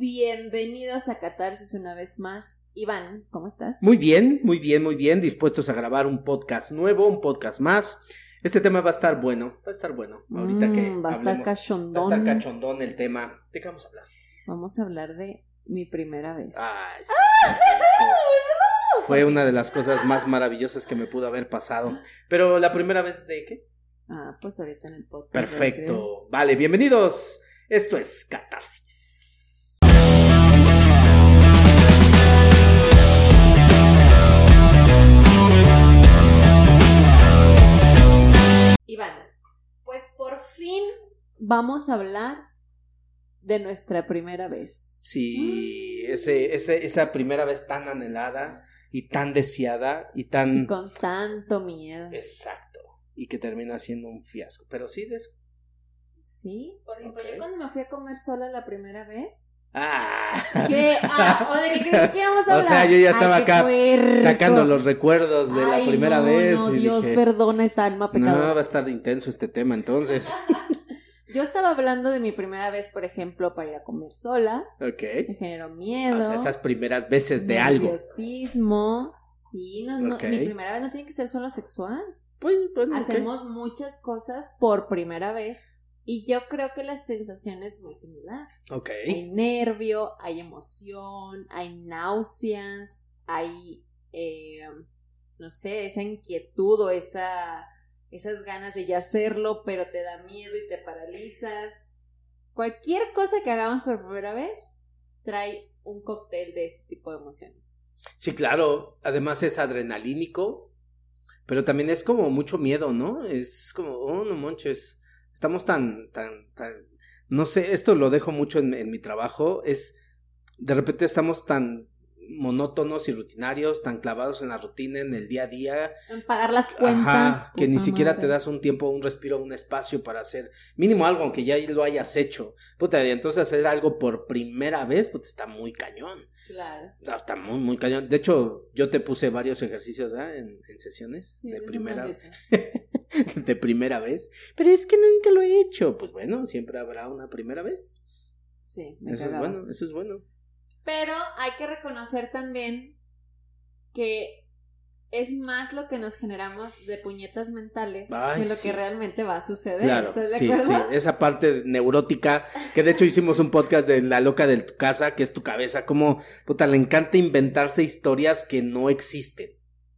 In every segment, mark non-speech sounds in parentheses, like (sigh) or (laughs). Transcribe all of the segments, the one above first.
bienvenidos a Catarsis una vez más. Iván, ¿cómo estás? Muy bien, muy bien, muy bien, dispuestos a grabar un podcast nuevo, un podcast más. Este tema va a estar bueno, va a estar bueno. Ahorita que Mm, va a estar cachondón. Va a estar cachondón el tema. ¿De qué vamos a hablar? Vamos a hablar de mi primera vez. Ay, sí. Fue una de las cosas más maravillosas que me pudo haber pasado. Pero la primera vez de qué? Ah, pues ahorita en el podcast. Perfecto. Vale, bienvenidos. Esto es Catarsis. Iván, pues por fin vamos a hablar de nuestra primera vez. Sí, ese, ese, esa primera vez tan anhelada y tan deseada y tan... Con tanto miedo. Exacto. Y que termina siendo un fiasco. Pero sí, de eso. Sí, por ejemplo, yo cuando me fui a comer sola la primera vez. Ah. ¿Qué? Ah, ¿O de qué crees que íbamos a (laughs) O hablar? sea, yo ya estaba Ay, acá puerco. Sacando los recuerdos de Ay, la primera no, vez. No, y Dios dije, perdona esta alma no, pecadora. va a estar intenso este tema entonces. (laughs) Yo estaba hablando de mi primera vez, por ejemplo, para ir a comer sola. ok. Me generó miedo. O sea, esas primeras veces de algo. Nerviosismo. Sí, no, no, mi primera vez no tiene que ser solo sexual. Pues, bueno. Hacemos muchas cosas por primera vez. Y yo creo que la sensación es muy similar. Ok. Hay nervio, hay emoción, hay náuseas, hay, eh, no sé, esa inquietud o esa, esas ganas de ya hacerlo, pero te da miedo y te paralizas. Cualquier cosa que hagamos por primera vez trae un cóctel de este tipo de emociones. Sí, claro. Además es adrenalínico. Pero también es como mucho miedo, ¿no? Es como, oh, no manches. Estamos tan, tan, tan. No sé, esto lo dejo mucho en, en mi trabajo. Es. De repente estamos tan monótonos y rutinarios, tan clavados en la rutina, en el día a día, En pagar las cuentas. Ajá, que ni siquiera madre. te das un tiempo, un respiro, un espacio para hacer mínimo algo, aunque ya lo hayas hecho. Puta, y entonces hacer algo por primera vez, pues está muy cañón. Claro. No, Está muy, muy cañón. De hecho, yo te puse varios ejercicios en, en sesiones Sí, de primera. (laughs) (laughs) de primera vez. Pero es que nunca lo he hecho. Pues bueno, siempre habrá una primera vez. Sí, me Eso es bueno, eso es bueno. Pero hay que reconocer también que es más lo que nos generamos de puñetas mentales Ay, que lo sí. que realmente va a suceder. Claro, ¿Estás de sí, acuerdo? sí, esa parte neurótica, que de hecho hicimos un podcast de la loca de tu casa, que es tu cabeza, como, puta, le encanta inventarse historias que no existen.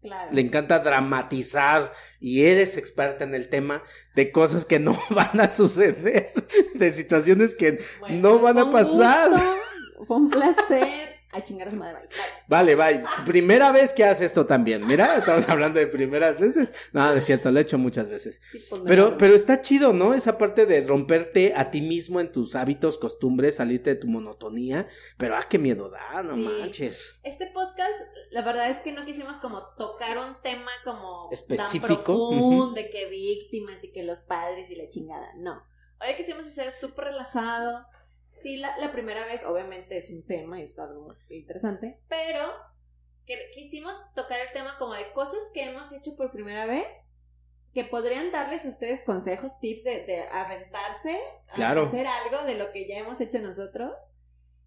Claro. Le encanta dramatizar y eres experta en el tema de cosas que no (laughs) van a suceder, de situaciones que Bueno, no van a pasar. gusto, fue un placer. Ay, chingar a su madre. bye. Vale, bye. Primera vez que haces esto también. Mira, estamos hablando de primeras veces. No, es cierto, lo he hecho muchas veces. Sí, pues, Pero, pero está chido, ¿no? Esa parte de romperte a ti mismo en tus hábitos, costumbres, salirte de tu monotonía. Pero, ah, qué miedo da, no Sí. manches. Este podcast, la verdad es que no quisimos como tocar un tema como Específico, tan profundo, de que víctimas y que los padres y la chingada. No. Ahora quisimos hacer súper relajado. Sí, la, la primera vez, obviamente, es un tema y es algo interesante, pero quisimos tocar el tema como de cosas que hemos hecho por primera vez que podrían darles a ustedes consejos, tips de, de aventarse a hacer algo de lo que ya hemos hecho nosotros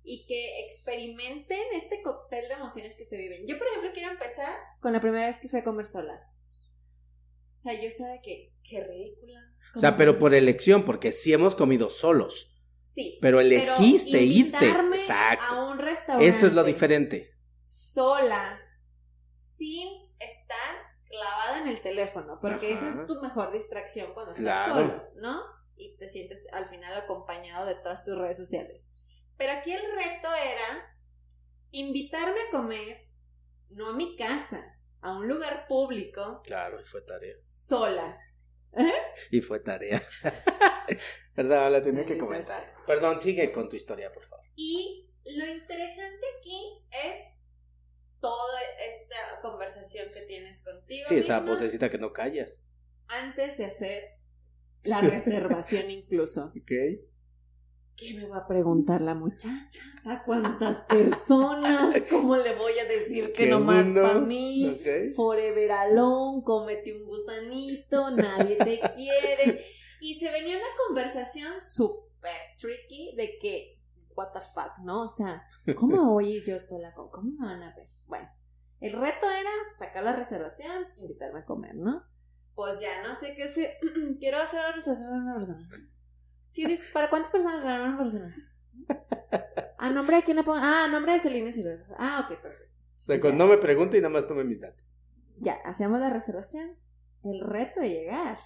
y que experimenten este cóctel de emociones que se viven. Yo, por ejemplo, quiero empezar con la primera vez que fui a comer sola. O sea, yo estaba de que, qué ridícula. O sea, pero por elección, porque sí hemos comido solos. Sí. Pero elegiste irte. invitarme Exacto. A un restaurante. Eso es lo diferente. Sola, sin estar clavada en el teléfono, porque esa es tu mejor distracción cuando estás Claro. solo, ¿no? Y te sientes al final acompañado de todas tus redes sociales. Pero aquí el reto era invitarme a comer, no a mi casa, a un lugar público, Claro, y fue tarea. sola. Y fue tarea. (laughs) Perdón, la tenía que comentar. Perdón, sigue con tu historia, por favor. Y lo interesante aquí es toda esta conversación que tienes contigo. Sí, esa vocecita que no callas. Antes de hacer la reservación (laughs) incluso. Ok. ¿Qué me va a preguntar la muchacha? ¿A cuántas personas? (laughs) ¿Cómo le voy a decir que Qué no más lindo. para mí? Forever alone, cómete un gusanito, nadie te (laughs) quiere. Y se venía una conversación súper tricky de que, what the fuck, ¿no? O sea, ¿cómo voy a ir yo sola? ¿Cómo me van a ver? Bueno, el reto era sacar la reservación, invitarme a comer, ¿no? Pues ya no sé qué sé. (clears throat) Quiero hacer la reservación para una persona. Sí, ¿para cuántas personas para una persona? ¿A nombre de quién le pongo? Ah, a nombre de Celina Silver. Ah, ok, perfecto. O sea, cuando no me pregunte y nada más tome mis datos. Ya, hacemos la reservación. El reto de llegar.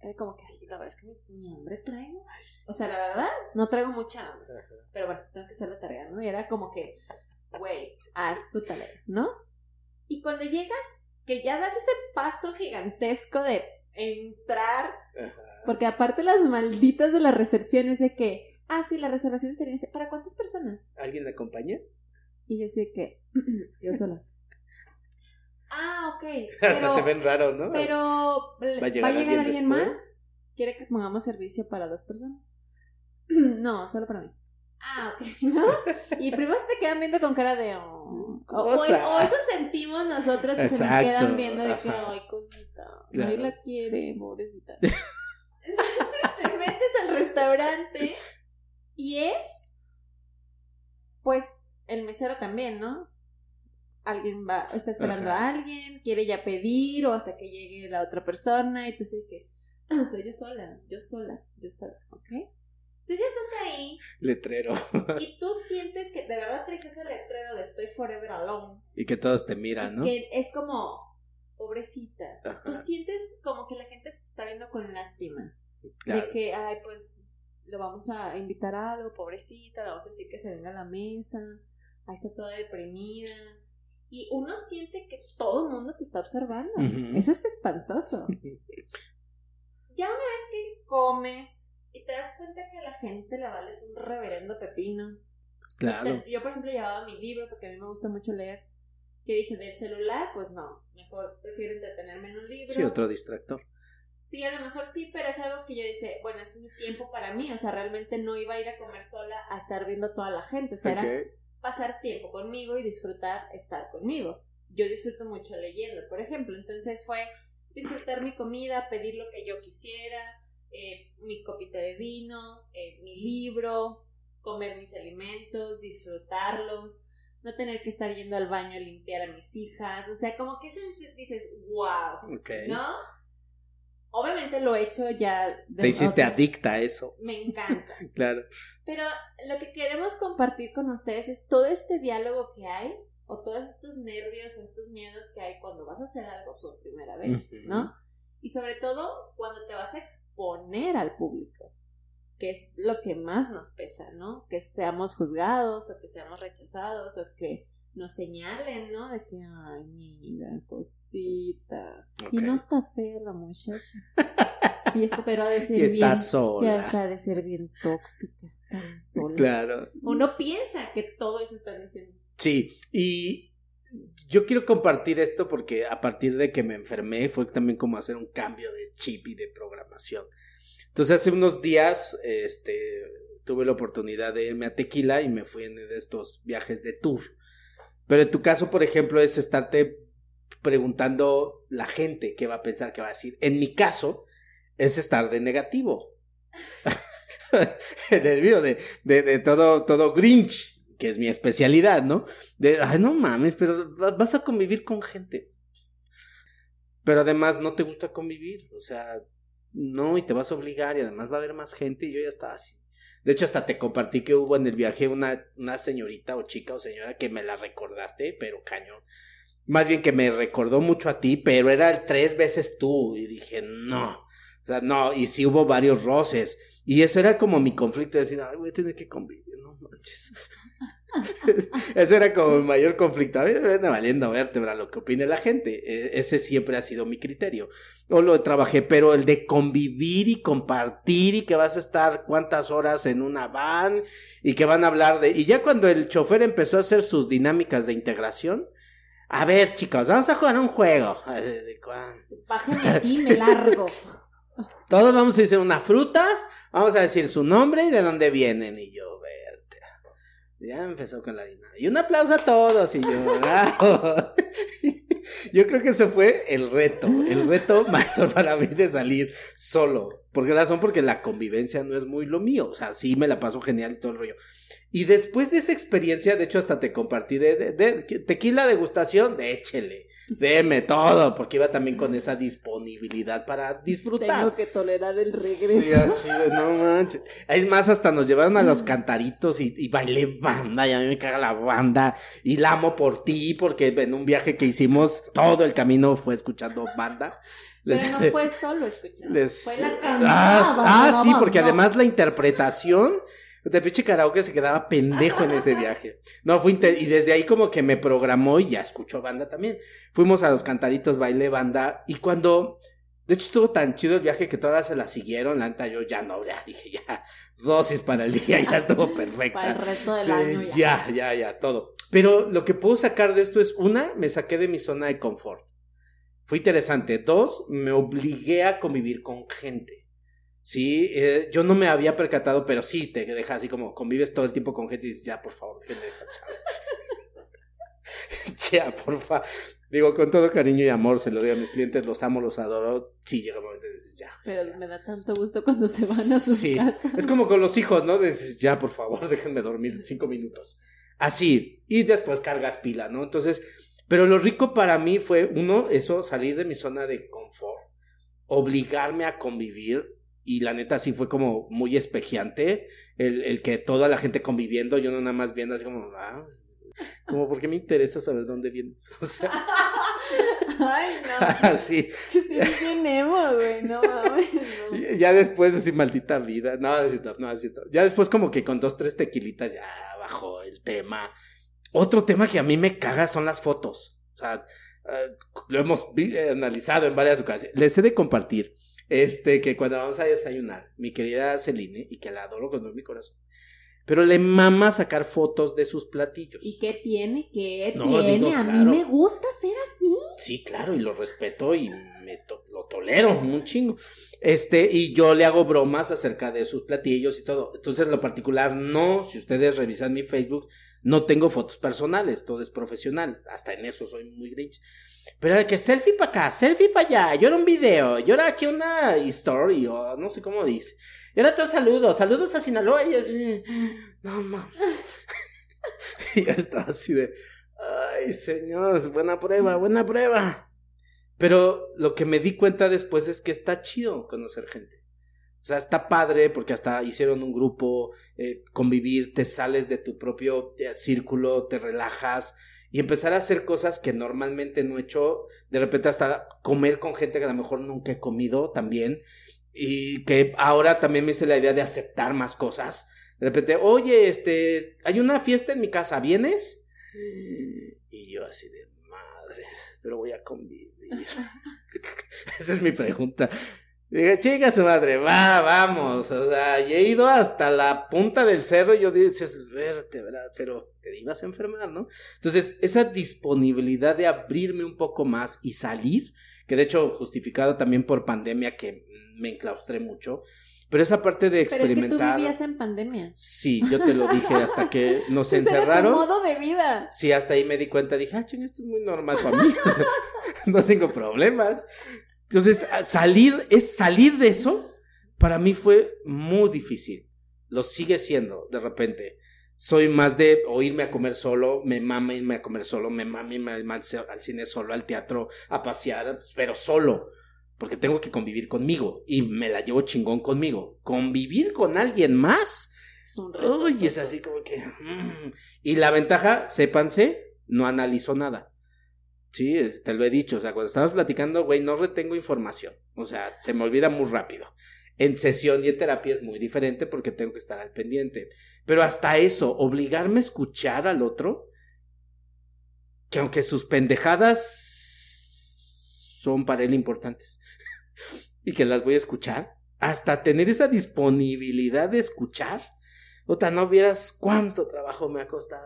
Era como que, ay, la verdad es que ni, hambre traigo. O sea, la verdad, no traigo mucha hambre. Pero bueno, tengo que hacer la tarea, ¿no? Y era como que, güey, haz tu tarea, ¿no? Y cuando llegas, que ya das ese paso gigantesco de entrar, porque aparte las malditas de las recepciones de que, ah, sí, la reservación sería, ¿para cuántas personas? ¿Alguien le acompaña? Y yo sé que, (clears throat) yo sola. Ah, ok. (laughs) Hasta te ven raro, ¿no? Pero, ¿va a llegar, alguien, más? ¿Quiere que pongamos servicio para dos personas? (clears throat) no, solo para mí. Ah, ok, (laughs) ¿no? Y primero se te quedan viendo con cara de... Oh, o, eso sentimos nosotros que se nos quedan viendo de que, ay, cosita, nadie la quiere, pobrecita. (laughs) Entonces te metes al restaurante y es, pues, el mesero también, ¿no? Alguien va, está esperando a alguien, quiere ya pedir o hasta que llegue la otra persona y tú sabes que, ah, soy yo sola, yo sola, yo sola, ¿ok? Entonces ya estás ahí. Letrero. Y tú sientes que de verdad traes ese letrero de estoy forever alone. Y que todos te miran, ¿no? Que es como, pobrecita. Tú sientes como que la gente te está viendo con lástima. De que, ay, pues lo vamos a invitar a algo, pobrecita, le vamos a decir que se venga a la mesa. Ahí está toda deprimida. Y uno siente que todo el mundo te está observando. Eso es espantoso. (laughs) ya una vez que comes, y te das cuenta que a la gente le vales un reverendo pepino. Claro. Yo, por ejemplo, llevaba mi libro porque a mí me gusta mucho leer. Que dije, del celular, pues no. Mejor prefiero entretenerme en un libro. Sí, otro distractor. Sí, a lo mejor sí, pero es algo que yo dice, bueno, es mi tiempo para mí. O sea, realmente no iba a ir a comer sola a estar viendo a toda la gente. O sea, era pasar tiempo conmigo y disfrutar estar conmigo. Yo disfruto mucho leyendo, por ejemplo. Entonces fue disfrutar mi comida, pedir lo que yo quisiera, eh, mi copita de vino, eh, mi libro, comer mis alimentos, disfrutarlos, no tener que estar yendo al baño a limpiar a mis hijas, o sea, como que dices, wow, ¿no? Obviamente lo he hecho ya. Te hiciste adicta a eso. Me encanta. (laughs) claro. Pero lo que queremos compartir con ustedes es todo este diálogo que hay, o todos estos nervios o estos miedos que hay cuando vas a hacer algo por primera vez, ¿no? Y sobre todo cuando te vas a exponer al público, que es lo que más nos pesa, ¿no? Que seamos juzgados o que seamos rechazados o que nos señalen, ¿no? De que, ay, mira, cosita. Y no está fea la muchacha. (laughs) y esto, pero ha de ser y está sola. Ya está de ser bien tóxica, tan sola. Claro. Uno piensa que todo eso está diciendo. Sí, y yo quiero compartir esto porque a partir de que me enfermé fue también como hacer un cambio de chip y de programación. Entonces hace unos días este, tuve la oportunidad de irme a Tequila y me fui en estos viajes de tour. Pero en tu caso, por ejemplo, es estarte preguntando la gente qué va a pensar, qué va a decir. En mi caso, es estar de negativo. (laughs) en el video de, de, de todo, todo Grinch que es mi especialidad, ¿no? De, ay, no mames, pero vas a convivir con gente. Pero además no te gusta convivir, o sea, no, y te vas a obligar y además va a haber más gente y yo ya estaba así. De hecho, hasta te compartí que hubo en el viaje una, una señorita o chica o señora que me la recordaste, pero cañón. Más bien que me recordó mucho a ti, pero era tres veces tú. Y dije, no. O sea, no, y sí hubo varios roces. Y eso era como mi conflicto de decir, ay, voy a tener que convivir, no manches. (laughs) Ese era como el mayor conflicto. A mí me viene valiendo vértebra lo que opine la gente. E, ese siempre ha sido mi criterio. O lo trabajé, pero el de convivir y compartir y que vas a estar cuántas horas en una van y que van a hablar de... Y ya cuando el chofer empezó a hacer sus dinámicas de integración, a ver chicos, vamos a jugar un juego. Bájame a ti, me largo. Todos vamos a decir una fruta, vamos a decir su nombre y de dónde vienen. Y yo, Ya empezó con la dinámica. Y un aplauso a todos. Y yo, (laughs) yo creo que ese fue el reto, el reto (laughs) mayor para mí de salir solo. ¿Por qué razón? Porque la convivencia no es muy lo mío. O sea, sí me la paso genial y todo el rollo. Y después de esa experiencia, de hecho, hasta te compartí de, de, de tequila degustación, déchele, déme todo, porque iba también con esa disponibilidad para (laughs) disfrutar. Tengo que tolerar el regreso. Sí, así de no manches. Es más, hasta nos llevaron a los cantaritos y, y bailé banda, y a mí me caga la banda, y la amo por ti, porque en un viaje que hicimos, todo el camino fue escuchando banda. Pero no (laughs) fue solo escuchando, les- fue la ah, cantada. ah, sí, porque además la interpretación de pinche karaoke se quedaba pendejo en ese viaje. No, fue inter- y desde ahí como que me programó y ya escuchó banda también. Fuimos a los cantaritos, bailé banda y cuando de hecho estuvo tan chido el viaje que todas se la siguieron, la neta yo ya no, ya dije ya dosis para el día, ya estuvo (laughs) perfecta. Para el resto del Sí, año ya. ya, ya, ya, todo. Pero lo que puedo sacar de esto es, una, me saqué de mi zona de confort. Fue interesante. Dos, me obligué a convivir con gente. Sí, eh, yo no me había percatado, pero sí te deja así como convives todo el tiempo con gente y dices, ya, por favor, déjenme descansar. (laughs) ya, por favor. Digo, con todo cariño y amor se lo digo a mis clientes, los amo, los adoro. Sí, llega un momento de decir, ya. Pero me da tanto gusto cuando se van a sus Sí, casas. es como con los hijos, ¿no? Dices, ya, por favor, (laughs) déjenme dormir cinco minutos. Así. Y después cargas pila, ¿no? Entonces, pero lo rico para mí fue, uno, eso, salir de mi zona de confort, obligarme a convivir. Y la neta sí fue como muy espejeante el, el que toda la gente conviviendo, yo no nada más viendo así como, ah, como porque me interesa saber dónde vienes. (laughs) O sea, Ay, no. así. (laughs) Sí, emo, güey. No mames. no. Ya después, así, maldita vida. No, no no cierto. Ya después, como que con dos, tres tequilitas, ya bajó el tema. Otro tema que a mí me caga son las fotos. O sea, eh, lo hemos eh, analizado en varias ocasiones. Les he de compartir, este, que cuando vamos a desayunar, mi querida Celine, y que la adoro con todo mi corazón, pero le mama sacar fotos de sus platillos. ¿Y qué tiene? ¿Qué No, tiene? digo, a mí me gusta ser así. Sí, claro, y lo respeto y me to- lo tolero un chingo. Este, y yo le hago bromas acerca de sus platillos y todo. Entonces, lo particular, no, si ustedes revisan mi Facebook, no tengo fotos personales, todo es profesional. Hasta en eso soy muy grinch. Pero de que selfie para acá, selfie para allá, yo era un video, yo era aquí una story, o no sé cómo dice. Y ahora todos saludos, saludos a Sinaloa, y yo así, no mames. (laughs) y yo estaba así de, ay señor, buena prueba, buena prueba. Pero lo que me di cuenta después es que está chido conocer gente. O sea, está padre porque hasta hicieron un grupo, eh, convivir, te sales de tu propio eh, círculo, te relajas y empezar a hacer cosas que normalmente no he hecho. De repente hasta comer con gente que a lo mejor nunca he comido también. Y que ahora también me hice la idea de aceptar más cosas. De repente, oye, este, hay una fiesta en mi casa, ¿vienes? Y yo así de madre, pero voy a convivir. (laughs) Esa es mi pregunta. Dije, chica su madre, va, vamos. O sea, y he ido hasta la punta del cerro y yo dices, verte, ¿verdad? Pero te ibas a enfermar, ¿no? Entonces, esa disponibilidad de abrirme un poco más y salir, que de hecho justificado también por pandemia que me enclaustré mucho, pero esa parte de Pero es que tú experimentar. vivías en pandemia. Sí, yo te lo dije hasta que (laughs) nos Ese era tu encerraron. modo de vida. Sí, hasta ahí me di cuenta, dije, ah, ching, esto es muy normal para mí, (laughs) o sea, no tengo problemas. Entonces, salir, es salir de eso, para mí fue muy difícil. Lo sigue siendo, de repente. Soy más de o irme a comer solo, me mama irme a comer solo, me mama irme al, al al cine solo, al teatro, a pasear, pero solo. Porque tengo que convivir conmigo y me la llevo chingón conmigo. Convivir con alguien más Es un reto. Uy, es así como que. mm. Y la ventaja, sépanse, no analizo nada. Sí, te lo he dicho. O sea, cuando estamos platicando, güey, no retengo información. O sea, se me olvida muy rápido. En sesión y en terapia es muy diferente porque tengo que estar al pendiente. Pero hasta eso, obligarme a escuchar al otro, que aunque sus pendejadas son para él importantes (laughs) y que las voy a escuchar, hasta tener esa disponibilidad de escuchar, Puta, no vieras cuánto trabajo me ha costado.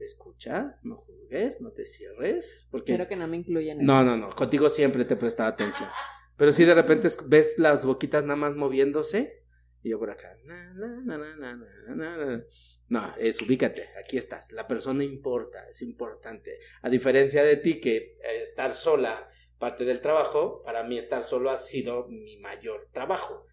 Escucha, no juzgues, no te cierres. Porque... Espero que no me incluyan. No, no, no. Contigo siempre te prestaba atención. Pero si de repente ves las boquitas nada más moviéndose. Y yo por acá. Na, na, no, es ubícate. Aquí estás. La persona importa, es importante. A diferencia de ti, que estar sola, parte del trabajo, para mí estar solo ha sido mi mayor trabajo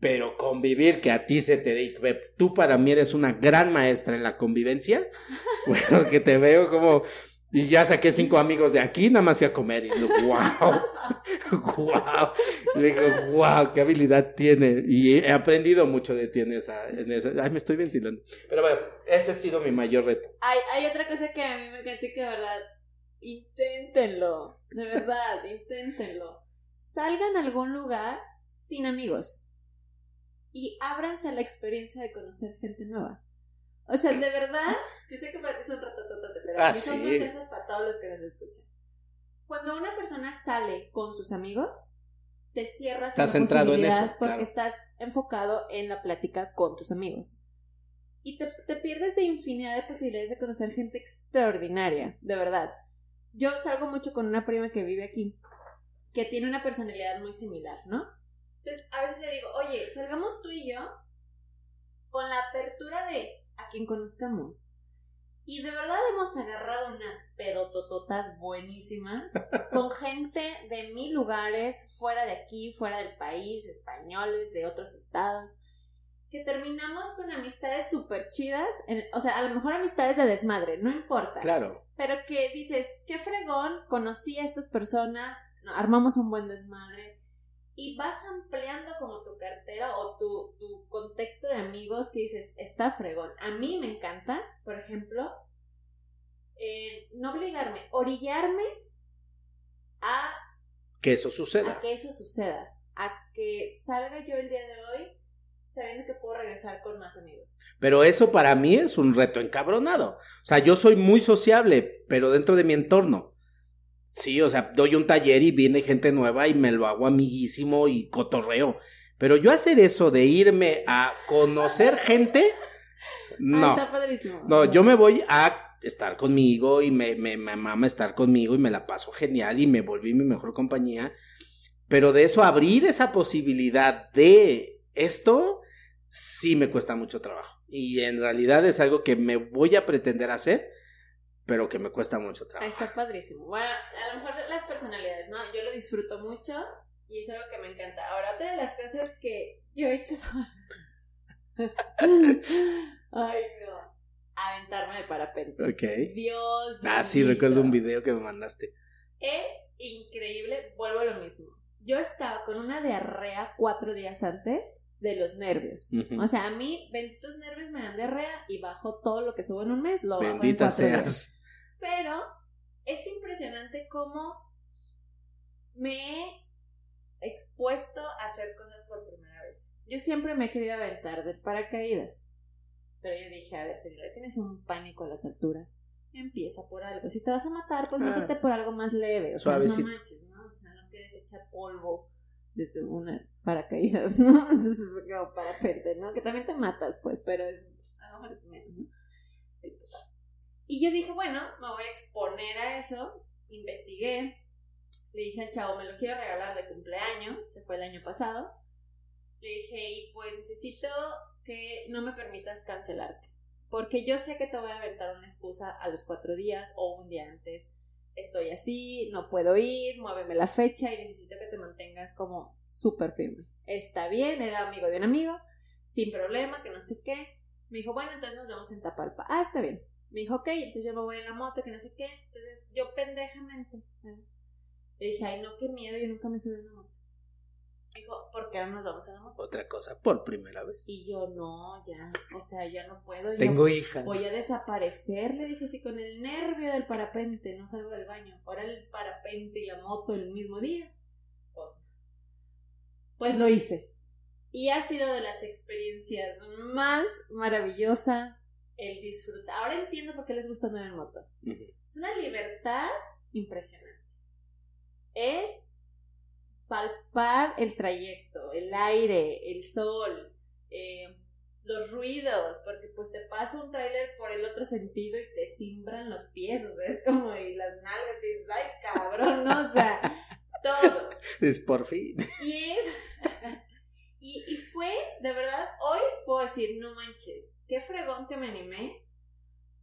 pero convivir, que a ti se te dice, tú para mí eres una gran maestra en la convivencia, (laughs) bueno, que te veo como y ya saqué cinco amigos de aquí, nada más fui a comer y digo, wow, wow. (laughs) Y digo, wow, qué habilidad tiene. Y he aprendido mucho de ti en esa, en esa. Ay, me estoy ventilando. Pero bueno, ese ha sido mi mayor reto. Hay, hay otra cosa que a mí me encanta y que de verdad, inténtenlo. De verdad, inténtenlo. Salgan a algún lugar sin amigos. Y ábranse a la experiencia de conocer gente nueva. O sea, de verdad, yo sé que para ti son ratatotote, pero Ah, son sí. consejos para todos los que nos escuchan. Cuando una persona sale con sus amigos, te cierras Estás en posibilidad eso, porque claro. estás enfocado en la plática con tus amigos. Y te, te pierdes de infinidad de posibilidades de conocer gente extraordinaria, de verdad. Yo salgo mucho con una prima que vive aquí, que tiene una personalidad muy similar, ¿no? Entonces, a veces le digo, oye, salgamos tú y yo con la apertura de a quien conozcamos. Y de verdad hemos agarrado unas pedotototas buenísimas (laughs) con gente de mil lugares, fuera de aquí, fuera del país, españoles, de otros estados, que terminamos con amistades súper chidas, en- o sea, a lo mejor amistades de desmadre, no importa. Claro. Pero que dices, qué fregón, conocí a estas personas, armamos un buen desmadre. Y vas ampliando como tu cartera o tu, tu contexto de amigos que dices, está fregón. A mí me encanta, por ejemplo, eh, no obligarme, orillarme a, Que eso suceda. a que eso suceda. A que salga yo el día de hoy sabiendo que puedo regresar con más amigos. Pero eso para mí es un reto encabronado. O sea, yo soy muy sociable, pero dentro de mi entorno. Sí, o sea, doy un taller y viene gente nueva y me lo hago amiguísimo y cotorreo. Pero yo hacer eso de irme a conocer (laughs) gente, Ah, no. está padrísimo. No, yo me voy a estar conmigo y me, me, me mama estar conmigo y me la paso genial y me volví mi mejor compañía. Pero de eso, abrir esa posibilidad de esto, sí me cuesta mucho trabajo. Y en realidad es algo que me voy a pretender hacer, pero que me cuesta mucho trabajo. Está padrísimo. Bueno, a lo mejor las personalidades, ¿no? Yo lo disfruto mucho y es algo que me encanta. Ahora, otra de las cosas que yo he hecho sola. (laughs) Ay, no. Aventarme de parapente. Ok. Dios Ah, sí, recuerdo un video que me mandaste. Es increíble, vuelvo a lo mismo. Yo estaba con una diarrea cuatro días antes de los nervios. O sea, a mí, benditos nervios me dan diarrea y bajo todo lo que subo en un mes, lo bajo en Bendita cuatro días. seas. Pero es impresionante cómo me he expuesto a hacer cosas por primera vez. Yo siempre me he querido aventar del paracaídas. Pero yo dije, a ver, si le tienes un pánico a las alturas, empieza por algo. Si te vas a matar, pues Ah. por algo más leve. O sea, Suavecito. no manches, ¿no? O sea, no quieres echar polvo desde una paracaídas, ¿no? (laughs) Entonces es como parapente, ¿no? Que también te matas, pues, pero es, a lo mejor menos, ¿no? Y yo dije, bueno, me voy a exponer a eso. Investigué. Le dije al chavo, me lo quiero regalar de cumpleaños. Se fue el año pasado. Le dije, y pues necesito que no me permitas cancelarte. Porque yo sé que te voy a aventar una excusa a los cuatro días o un día antes. Estoy así, no puedo ir, muéveme la fecha y necesito que te mantengas como súper firme. Está bien, era amigo de un amigo, sin problema, que no sé qué. Me dijo, bueno, entonces nos vemos en Tapalpa. Ah, está bien. Me dijo, ok, entonces yo me voy en la moto, que no sé qué. Entonces yo pendejamente ¿eh? le dije, ay, no, qué miedo, yo nunca me subí en una moto. Dijo, ¿por qué ahora nos vamos en la moto? Otra cosa, por primera vez. Y yo, no, ya, o sea, ya no puedo. Tengo hijas. Voy a desaparecer, le dije, si con el nervio del parapente no salgo del baño. Ahora el parapente y la moto el mismo día. Pues, pues lo hice. Y ha sido de las experiencias más maravillosas el disfrutar. Ahora entiendo por qué les gusta andar en moto. Es una libertad impresionante. Es palpar el trayecto, el aire, el sol, eh, los ruidos, porque pues te pasa un tráiler por el otro sentido y te simbran los pies, o sea, es como y las nalgas, y dices, ay cabrón, no, o sea, todo. (laughs) Es por fin. Y es, (laughs) Y, y fue, de verdad, hoy puedo decir, no manches, qué fregón que me animé,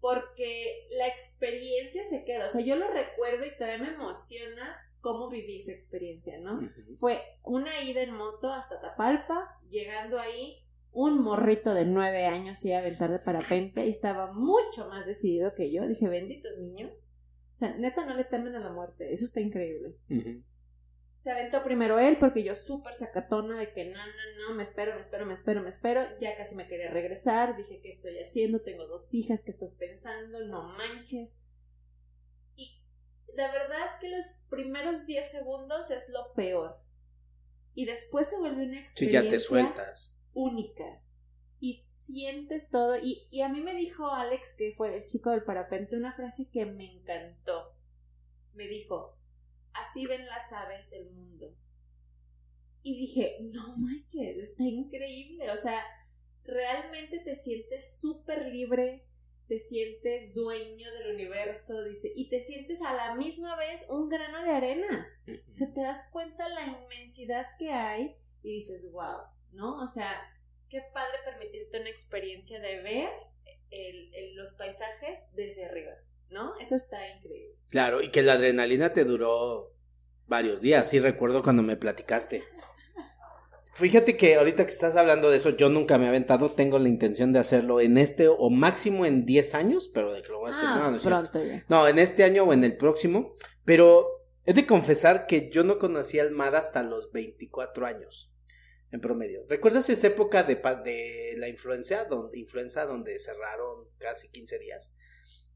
porque la experiencia se queda. O sea, yo lo recuerdo y todavía me emociona cómo viví esa experiencia, ¿no? Fue una ida en moto hasta Tapalpa, llegando ahí, un morrito de nueve años iba a aventar de parapente y estaba mucho más decidido que yo. Dije, benditos niños. O sea, neta no le temen a la muerte. Eso está increíble. Se aventó primero él porque yo súper sacatona de que no, no, no, me espero, me espero, me espero, me espero. Ya casi me quería regresar. Dije, ¿qué estoy haciendo? Tengo dos hijas, ¿qué estás pensando? No manches. La verdad que los primeros 10 segundos es lo peor. Y después se vuelve una experiencia ya te sueltas. única. Y sientes todo. Y, y a mí me dijo Alex, que fue el chico del parapente, una frase que me encantó. Me dijo, así ven las aves el mundo. Y dije, no manches, está increíble. O sea, realmente te sientes súper libre, te sientes dueño del universo, dice, y te sientes a la misma vez un grano de arena. O sea, te das cuenta la inmensidad que hay y dices, wow, ¿no? O sea, qué padre permitirte una experiencia de ver los paisajes desde arriba, ¿no? Eso está increíble. Claro, y que la adrenalina te duró varios días, sí recuerdo cuando me platicaste. Fíjate que ahorita que estás hablando de eso, yo nunca me he aventado, tengo la intención de hacerlo en este o máximo en 10 años, pero de que lo voy a hacer. Ah, no, no, pronto no, en este año o en el próximo, pero he de confesar que yo no conocía el mar hasta los 24 años en promedio. ¿Recuerdas esa época de, de la influenza, donde, influenza donde cerraron casi 15 días?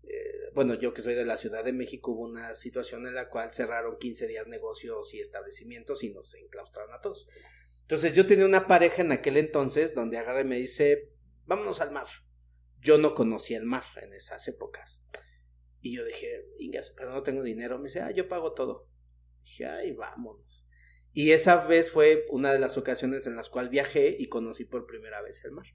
Eh, bueno, yo que soy de la Ciudad de México, hubo una situación en la cual cerraron 15 días negocios y establecimientos y nos enclaustraron a todos. Entonces yo tenía una pareja en aquel entonces donde agarra y me dice, vámonos al mar. Yo no conocía el mar en esas épocas. Y yo dije, Ingas, pero no tengo dinero. Me dice, ah, yo pago todo. dije, ay, vámonos. Y esa vez fue una de las ocasiones en las cuales viajé y conocí por primera vez el mar.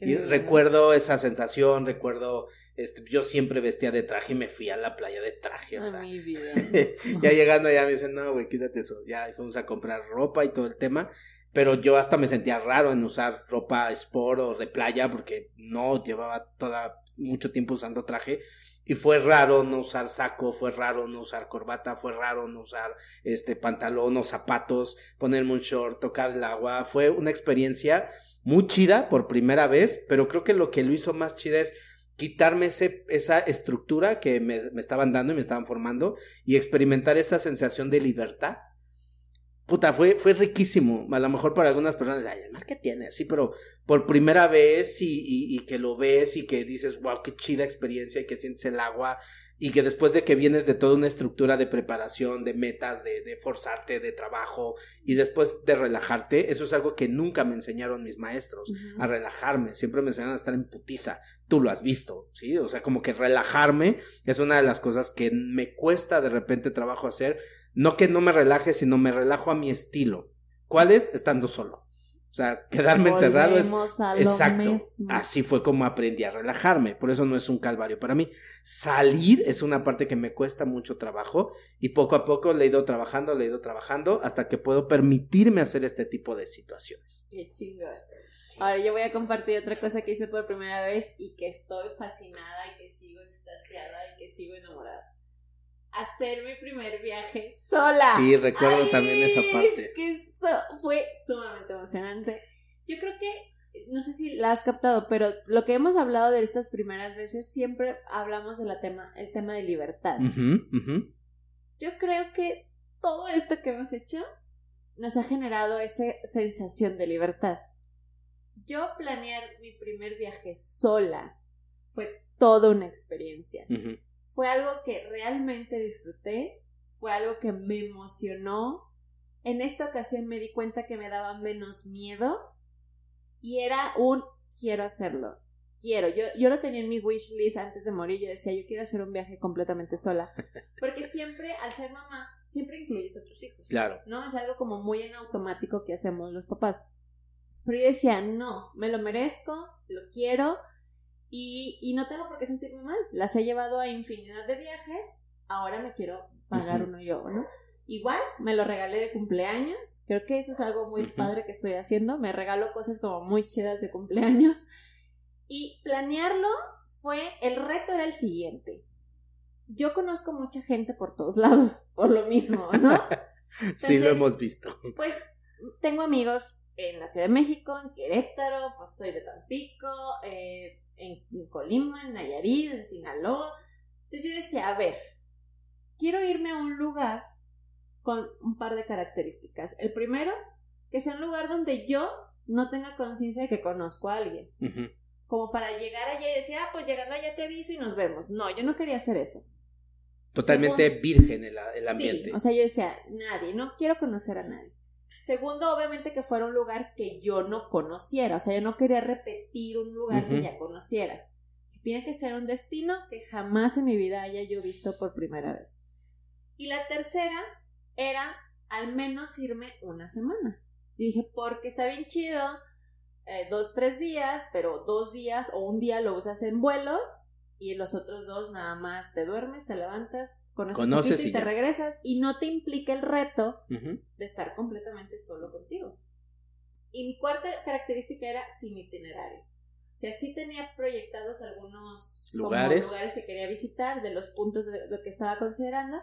y recuerdo esa sensación, recuerdo, este, yo siempre vestía de traje y me fui a la playa de traje, o sea. (laughs) ya llegando allá me dicen, no, güey, quítate eso. Ya fuimos a comprar ropa y todo el tema. Pero yo hasta me sentía raro en usar ropa sport o de playa porque no llevaba toda, mucho tiempo usando traje. Y fue raro no usar saco, fue raro no usar corbata, fue raro no usar este pantalón o zapatos, ponerme un short, tocar el agua. Fue una experiencia muy chida por primera vez, pero creo que lo que lo hizo más chida es quitarme ese, esa estructura que me, me estaban dando y me estaban formando y experimentar esa sensación de libertad puta, fue, fue riquísimo. A lo mejor para algunas personas, ay, el mar que tiene, sí, pero por primera vez y, y, que lo ves y que dices, wow, qué chida experiencia y que sientes el agua y que después de que vienes de toda una estructura de preparación, de metas, de, de forzarte, de trabajo y después de relajarte, eso es algo que nunca me enseñaron mis maestros, a relajarme, siempre me enseñaron a estar en putiza, tú lo has visto, ¿sí? O sea, como que relajarme es una de las cosas que me cuesta de repente trabajo hacer, no que no me relaje, sino me relajo a mi estilo. ¿Cuál es? Estando solo. O sea, quedarme encerrado es exacto. Así fue como aprendí a relajarme. Por eso no es un calvario para mí. Salir es una parte que me cuesta mucho trabajo y poco a poco le he ido trabajando, le he ido trabajando hasta que puedo permitirme hacer este tipo de situaciones. Qué chingón. Ahora yo voy a compartir otra cosa que hice por primera vez y que estoy fascinada y que sigo extasiada y que sigo enamorada hacer mi primer viaje sola. Sí, recuerdo también esa parte. Es que fue sumamente emocionante. Yo creo que, no sé si la has captado, pero lo que hemos hablado de estas primeras veces, siempre hablamos de la tema, el tema de libertad. Yo creo que todo esto que hemos hecho nos ha generado esa sensación de libertad. Yo planear mi primer viaje sola fue toda una experiencia fue algo que realmente disfruté, fue algo que me emocionó. En esta ocasión me di cuenta que me daba menos miedo y era un quiero hacerlo. Quiero, yo, yo lo tenía en mi wish list antes de morir, yo decía, yo quiero hacer un viaje completamente sola, (laughs) porque siempre, al ser mamá, siempre incluyes a tus hijos. Claro. ¿No? Es algo como muy en automático que hacemos los papás. Pero yo decía, no, me lo merezco, lo quiero, y, no tengo por qué sentirme mal. Las he llevado a infinidad de viajes, ahora me quiero pagar uno yo, ¿no? Igual, me lo regalé de cumpleaños. Creo que eso es algo muy padre que estoy haciendo. Me regalo cosas como muy chidas de cumpleaños. Y planearlo fue, el reto era el siguiente. Yo conozco mucha gente por todos lados, por lo mismo, ¿no? (laughs) sí, lo hemos visto. Pues tengo amigos en la Ciudad de México, en Querétaro, pues soy de Tampico, eh, en, en Colima, en Nayarit, en Sinaloa. Entonces yo decía, a ver, quiero irme a un lugar con un par de características. El primero, que sea un lugar donde yo no tenga conciencia de que conozco a alguien. Como para llegar allá y decir, ah, pues llegando allá te aviso y nos vemos. No, yo no quería hacer eso. Totalmente virgen el, el ambiente. Sí, o sea, yo decía, nadie, no quiero conocer a nadie. Segundo, obviamente que fuera un lugar que yo no conociera, o sea, yo no quería repetir un lugar que ya conociera. Tiene que ser un destino que jamás en mi vida haya yo visto por primera vez. Y la tercera era al menos irme una semana. Y dije, porque está bien chido, eh, dos, tres días, pero dos días o un día lo usas en vuelos y los otros dos nada más te duermes, te levantas, conoces, Conoces y, y te ya. regresas y no te implica el reto Ujú. de estar completamente solo contigo. Y mi cuarta característica era sin itinerario. O sea, sí tenía proyectados algunos Lugares. lugares que quería visitar, de los puntos de lo que estaba considerando,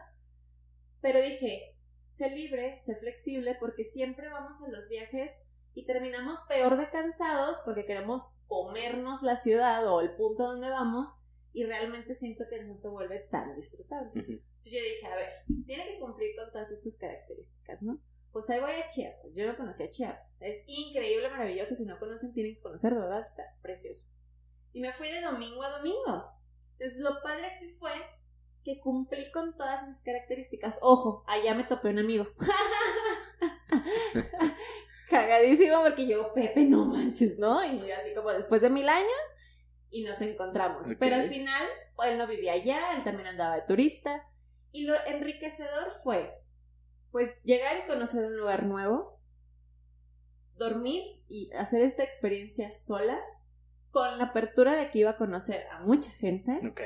pero dije, sé libre, sé flexible, porque siempre vamos a los viajes y terminamos peor de cansados porque queremos comernos la ciudad o el punto donde vamos y realmente siento que no se vuelve tan disfrutable. Entonces yo dije, a ver, tiene que cumplir con todas estas características, ¿no? Pues ahí voy a Chiapas. Yo no conocía Chiapas. Es increíble, maravilloso. Si no conocen, tienen que conocer, verdad, está precioso. Y me fui de domingo a domingo. Entonces lo padre que fue que cumplí con todas mis características. Ojo, allá me topé un amigo. (laughs) Cagadísimo porque yo, Pepe, no manches, ¿no? Y así como después de mil años y nos encontramos. Ok. Pero al final, él no vivía allá, él también andaba de turista. Y lo enriquecedor fue, pues, llegar y conocer un lugar nuevo, dormir y hacer esta experiencia sola, con la apertura de que iba a conocer a mucha gente Ok.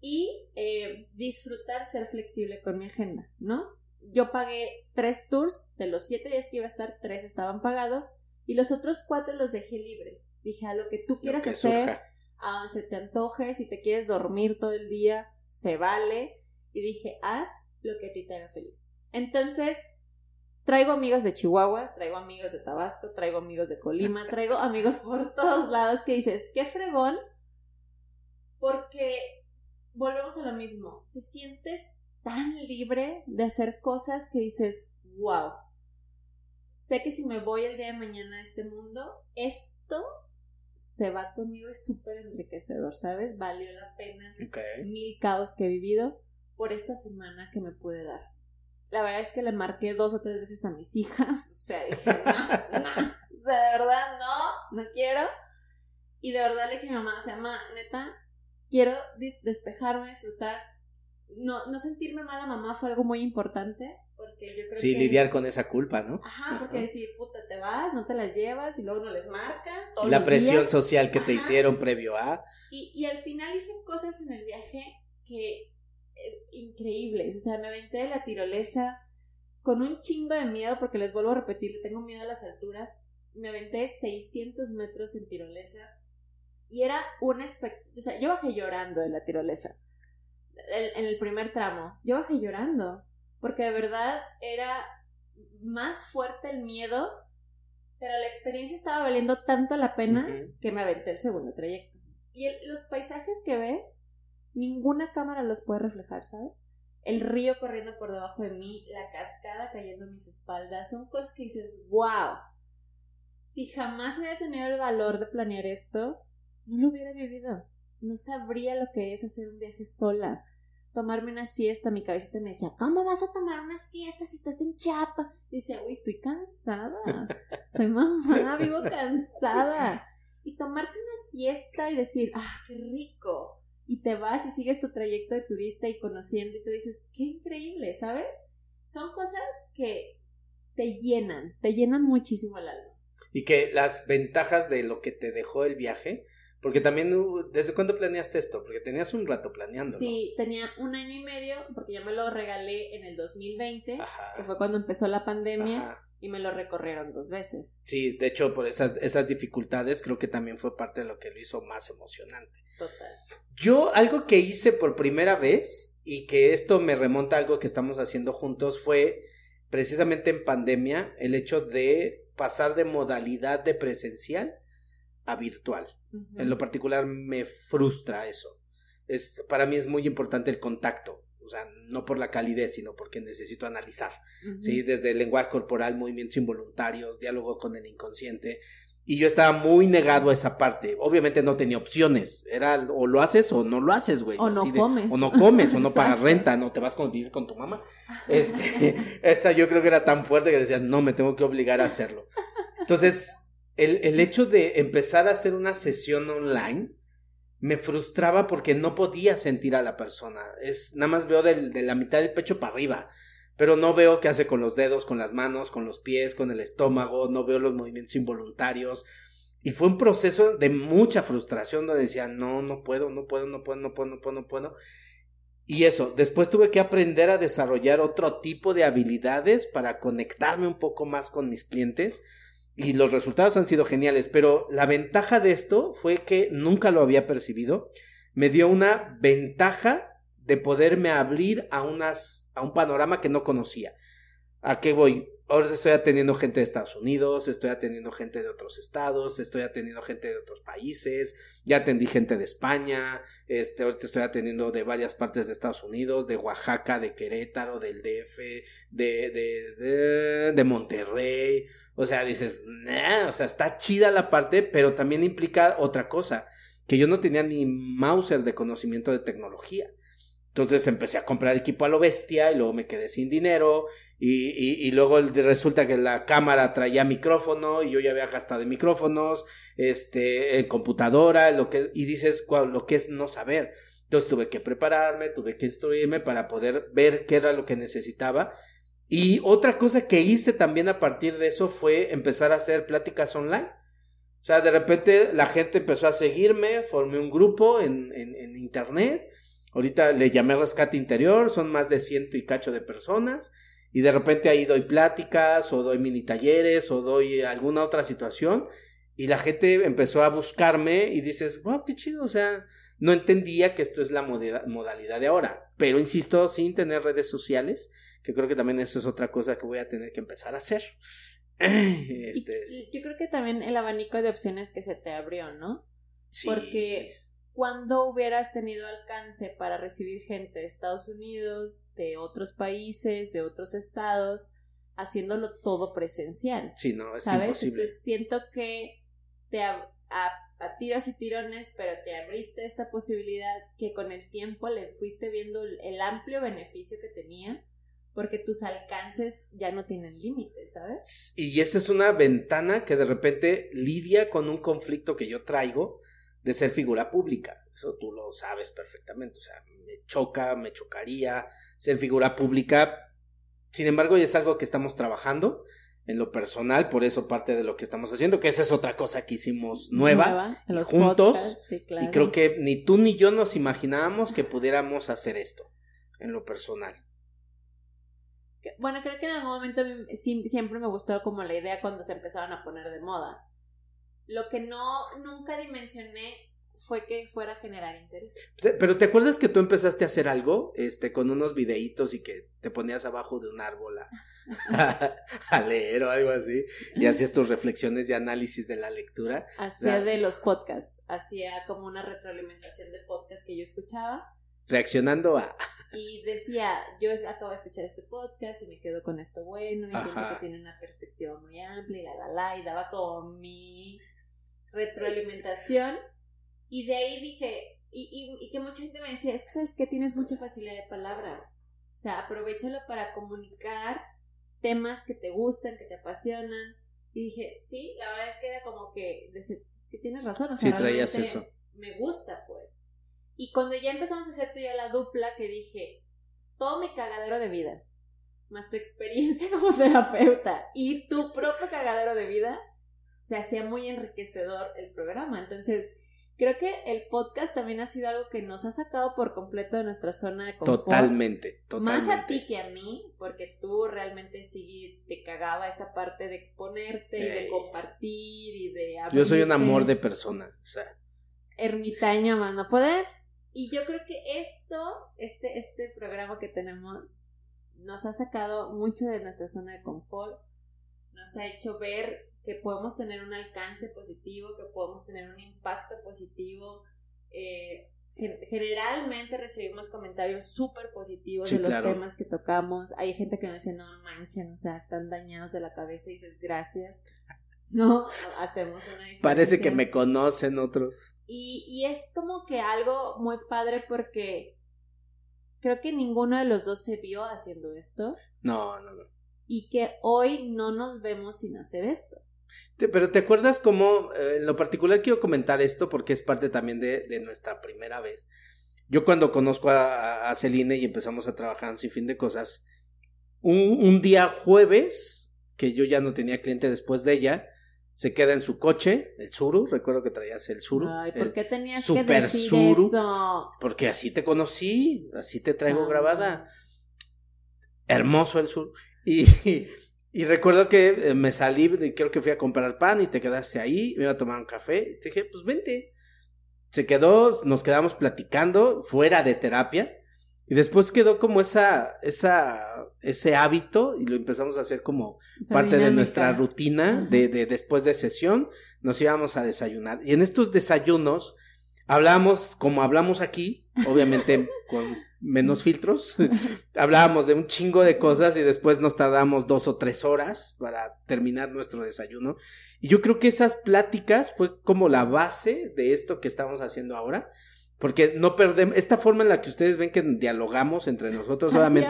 y eh, disfrutar ser flexible con mi agenda, ¿no? Yo pagué tres tours, de los siete días que iba a estar, tres estaban pagados y los otros cuatro los dejé libre. Dije, a lo que tú Lo quieras que hacer, surja. A donde se te antoje, si te quieres dormir todo el día, se vale. Y dije, haz lo que a ti te haga feliz. Entonces, traigo amigos de Chihuahua, traigo amigos de Tabasco, traigo amigos de Colima, (laughs) traigo amigos por todos lados que dices, qué fregón, porque volvemos a lo mismo, te sientes tan libre de hacer cosas que dices, wow, sé que si me voy el día de mañana a este mundo, esto se va conmigo, es súper enriquecedor, ¿sabes? Valió la pena Ok. mil caos que he vivido por esta semana que me pude dar. La verdad es que le marqué dos o tres veces a mis hijas, (laughs) o sea, dije, no, no, o sea, de verdad, no, no quiero. Y de verdad le dije a mi mamá, o sea, mamá, neta, quiero despejarme, disfrutar. No, no sentirme mala mamá fue algo muy importante, porque yo creo Sí, que... lidiar con esa culpa, ¿no? Ajá, porque Ajá. decir, puta, te vas, no te las llevas y luego no les marcas. todos la los presión días. social que te hicieron previo a. Y, y al final hice cosas en el viaje que es increíbles. O sea, me aventé de la tirolesa con un chingo de miedo, porque les vuelvo a repetir, le tengo miedo a las alturas. Me aventé 600 metros en tirolesa y era un espectáculo. O sea, yo bajé llorando de la tirolesa en el primer tramo. Yo bajé llorando porque de verdad era más fuerte el miedo, pero la experiencia estaba valiendo tanto la pena que me aventé el segundo trayecto. Y el- los paisajes que ves, ninguna cámara los puede reflejar, ¿sabes? El río corriendo por debajo de mí, la cascada cayendo a mis espaldas, son cosas que dices, wow. Si jamás hubiera tenido el valor de planear esto, no lo hubiera vivido. No sabría lo que es hacer un viaje sola. Tomarme una siesta, mi cabecita me decía, ¿cómo vas a tomar una siesta si estás en Chapa? Y decía, uy, estoy cansada. Soy mamá, (laughs) vivo cansada. Y tomarte una siesta y decir, ah, qué rico. Y te vas y sigues tu trayecto de turista y conociendo y tú dices, qué increíble, ¿sabes? Son cosas que te llenan, te llenan muchísimo el alma. Y que las ventajas de lo que te dejó el viaje, Porque también, ¿desde cuándo planeaste esto? Porque tenías un rato planeando. Sí, tenía un año y medio, porque ya me lo regalé en el 2020, que fue cuando empezó la pandemia. Y me lo recorrieron dos veces. Sí, de hecho, por esas, esas dificultades creo que también fue parte de lo que lo hizo más emocionante. Total. Yo, algo que hice por primera vez, y que esto me remonta a algo que estamos haciendo juntos, fue precisamente en pandemia el hecho de pasar de modalidad de presencial a virtual. En lo particular me frustra eso. Es, para mí es muy importante el contacto. O sea, no por la calidez, sino porque necesito analizar. ¿sí? Desde el lenguaje corporal, movimientos involuntarios, diálogo con el inconsciente. Y yo estaba muy negado a esa parte. Obviamente no tenía opciones. Era o lo haces o no lo haces, güey. O no comes. O no comes, o no (laughs) pagas renta, no te vas a vivir con tu mamá. (laughs) Este, (laughs) esa yo creo que era tan fuerte que decías, no, me tengo que obligar a hacerlo. Entonces, el, el hecho de empezar a hacer una sesión online me frustraba porque no podía sentir a la persona. Es, nada más veo de la mitad del pecho para arriba. Pero no veo qué hace con los dedos, con las manos, con los pies, con el estómago, no veo los movimientos involuntarios. Y fue un proceso de mucha frustración donde decía, no, no puedo, no puedo, no puedo, no puedo, no puedo, no puedo. Y eso, después tuve que aprender a desarrollar otro tipo de habilidades para conectarme un poco más con mis clientes y los resultados han sido geniales, pero la ventaja de esto fue que nunca lo había percibido, me dio una ventaja de poderme abrir a unas a un panorama que no conocía. ¿A qué voy? Ahora estoy atendiendo gente de Estados Unidos, estoy atendiendo gente de otros estados, estoy atendiendo gente de otros países, ya atendí gente de España, este, ahorita estoy atendiendo de varias partes de Estados Unidos, de Oaxaca, de Querétaro, del DF, de, de, de, de Monterrey, o sea, dices, nah, o sea, está chida la parte, pero también implica otra cosa, que yo no tenía ni Mauser de conocimiento de tecnología. Entonces empecé a comprar equipo a lo bestia y luego me quedé sin dinero y, luego resulta que la cámara traía micrófono y yo ya había gastado en micrófonos, este, en computadora, lo que, y dices, lo que es no saber. Entonces tuve que prepararme, tuve que instruirme para poder ver qué era lo que necesitaba y otra cosa que hice también a partir de eso fue empezar a hacer pláticas online. O sea, de repente la gente empezó a seguirme, formé un grupo en, en, internet. Ahorita le llamé Rescate Interior, son más de ciento y cacho de personas. Y de repente ahí doy pláticas, o doy mini talleres, o doy alguna otra situación. Y la gente empezó a buscarme y dices, wow, qué chido. O sea, no entendía que esto es la modalidad de ahora. Pero insisto, sin tener redes sociales, que creo que también eso es otra cosa que voy a tener que empezar a hacer. (clears throat) Este... Yo creo que también el abanico de opciones que se te abrió, ¿no? Sí. Porque cuando hubieras tenido alcance para recibir gente de Estados Unidos, de otros países, de otros estados, haciéndolo todo presencial. Sí, no, es ¿sabes? Entonces siento que te a, a, tiros y tirones, pero te abriste esta posibilidad que con el tiempo le fuiste viendo el amplio beneficio que tenía porque tus alcances ya no tienen límites, ¿sabes? Y esa es una ventana que de repente lidia con un conflicto que yo traigo de ser figura pública. Eso tú lo sabes perfectamente. O sea, me choca, me chocaría ser figura pública. Sin embargo, es algo que estamos trabajando en lo personal, por eso parte de lo que estamos haciendo, que esa es otra cosa que hicimos nueva, juntos. Y creo que ni tú ni yo nos imaginábamos que pudiéramos hacer esto en lo personal bueno, creo que en algún momento siempre me gustó como la idea cuando se empezaron a poner de moda. Lo que no nunca dimensioné fue que fuera a generar interés. Pero ¿te acuerdas que tú empezaste a hacer algo este con unos videitos y que te ponías abajo de un árbol a, (laughs) leer o algo así y hacías tus reflexiones y análisis de la lectura? Hacía de los podcasts, hacía como una retroalimentación de podcast que yo escuchaba. Reaccionando a y decía, yo acabo de escuchar este podcast y me quedo con esto bueno y siento que tiene una perspectiva muy amplia y la la la y daba como mi retroalimentación y de ahí dije, y, y, que mucha gente me decía, es que sabes que tienes mucha facilidad de palabra, o sea, aprovechalo para comunicar temas que te gustan, que te apasionan y dije, sí, la verdad es que era como que, si tienes razón, o sea, traías eso. me gusta pues. Y cuando ya empezamos a hacer tú y yo la dupla, que dije, todo mi cagadero de vida, más tu experiencia (laughs) como terapeuta y tu propio cagadero de vida, se hacía muy enriquecedor el programa. Entonces, creo que el podcast también ha sido algo que nos ha sacado por completo de nuestra zona de confort. Totalmente, totalmente. Más a ti que a mí, porque tú realmente sí te cagaba esta parte de exponerte y de Ey. compartir y de Yo soy un abrirte. amor de persona. O sea, ermitaño más no poder. Y yo creo que esto, este, este programa que tenemos, nos ha sacado mucho de nuestra zona de confort, nos ha hecho ver que podemos tener un alcance positivo, que podemos tener un impacto positivo. Eh, gen- generalmente recibimos comentarios súper positivos Sí, de los claro. temas que tocamos. Hay gente que me dice, no manchen, o sea, están dañados de la cabeza y dices, gracias. (laughs) No, hacemos una diferencia. parece que me conocen otros. Y, y es como que algo muy padre porque creo que ninguno de los dos se vio haciendo esto No, no, no. y que hoy no nos vemos sin hacer esto. Te- Pero ¿te acuerdas cómo, eh, en lo particular quiero comentar esto porque es parte también de, de nuestra primera vez? Yo cuando conozco a, a Celine y empezamos a trabajar en Sin Fin de Cosas, un, un día jueves, que yo ya no tenía cliente después de ella, se queda en su coche, el Suru, recuerdo que traías el Suru. Ay, ¿por qué tenías que Super decir Suru. eso? Porque así te conocí, así te traigo Ah. grabada. Hermoso el sur. (laughs) Y, y recuerdo que eh, me salí, creo que fui a comprar pan y te quedaste ahí, me iba a tomar un café. Y te dije, pues vente. Se quedó, nos quedamos platicando fuera de terapia. Y después quedó como esa, esa, ese hábito y lo empezamos a hacer como Esa parte de nuestra rutina de, de después de sesión nos íbamos a desayunar. Y en estos desayunos hablábamos como hablamos aquí obviamente (laughs) con menos filtros (laughs) hablábamos de un chingo de cosas y después nos tardamos dos o tres horas para terminar nuestro desayuno. Y yo creo que esas pláticas fue como la base de esto que estamos haciendo ahora porque no perdemos esta forma en la que ustedes ven que dialogamos entre (laughs) nosotros hablamos.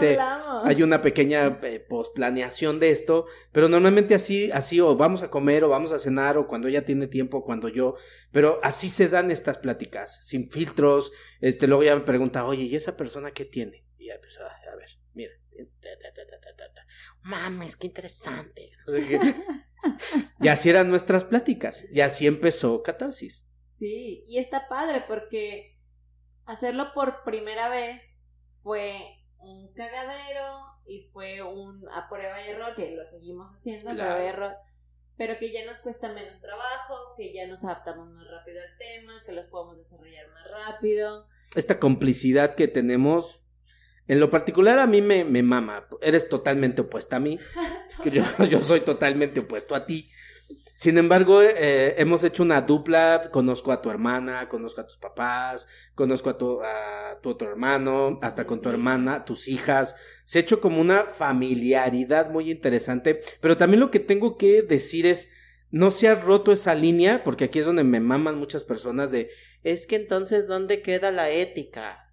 hay una pequeña eh, posplaneación de esto, pero normalmente así, así o vamos a comer o vamos a cenar o cuando ella tiene tiempo, o cuando yo, pero así se dan estas pláticas, sin filtros, este, luego ella me pregunta, oye, ¿y esa persona qué tiene? Y ya empezó, "Ah, a ver, mira, mames, qué interesante. O sea que- y así eran nuestras pláticas, y así empezó Catarsis. Sí, y está padre porque hacerlo por primera vez fue un cagadero y fue un a prueba y error, que lo seguimos haciendo, a Claro. prueba y error, pero que ya nos cuesta menos trabajo, que ya nos adaptamos más rápido al tema, que los podemos desarrollar más rápido. esta complicidad que tenemos, en lo particular a mí me, me mama, eres totalmente opuesta a mí, (laughs) yo, yo soy totalmente opuesto a ti. Sin embargo, eh, hemos hecho una dupla, conozco a tu hermana, conozco a tus papás, conozco a tu, a tu otro hermano, hasta con tu Sí. hermana, tus hijas. Se ha hecho como una familiaridad muy interesante, pero también lo que tengo que decir es, no se ha roto esa línea, porque aquí es donde me maman muchas personas de, es que entonces, ¿dónde queda la ética?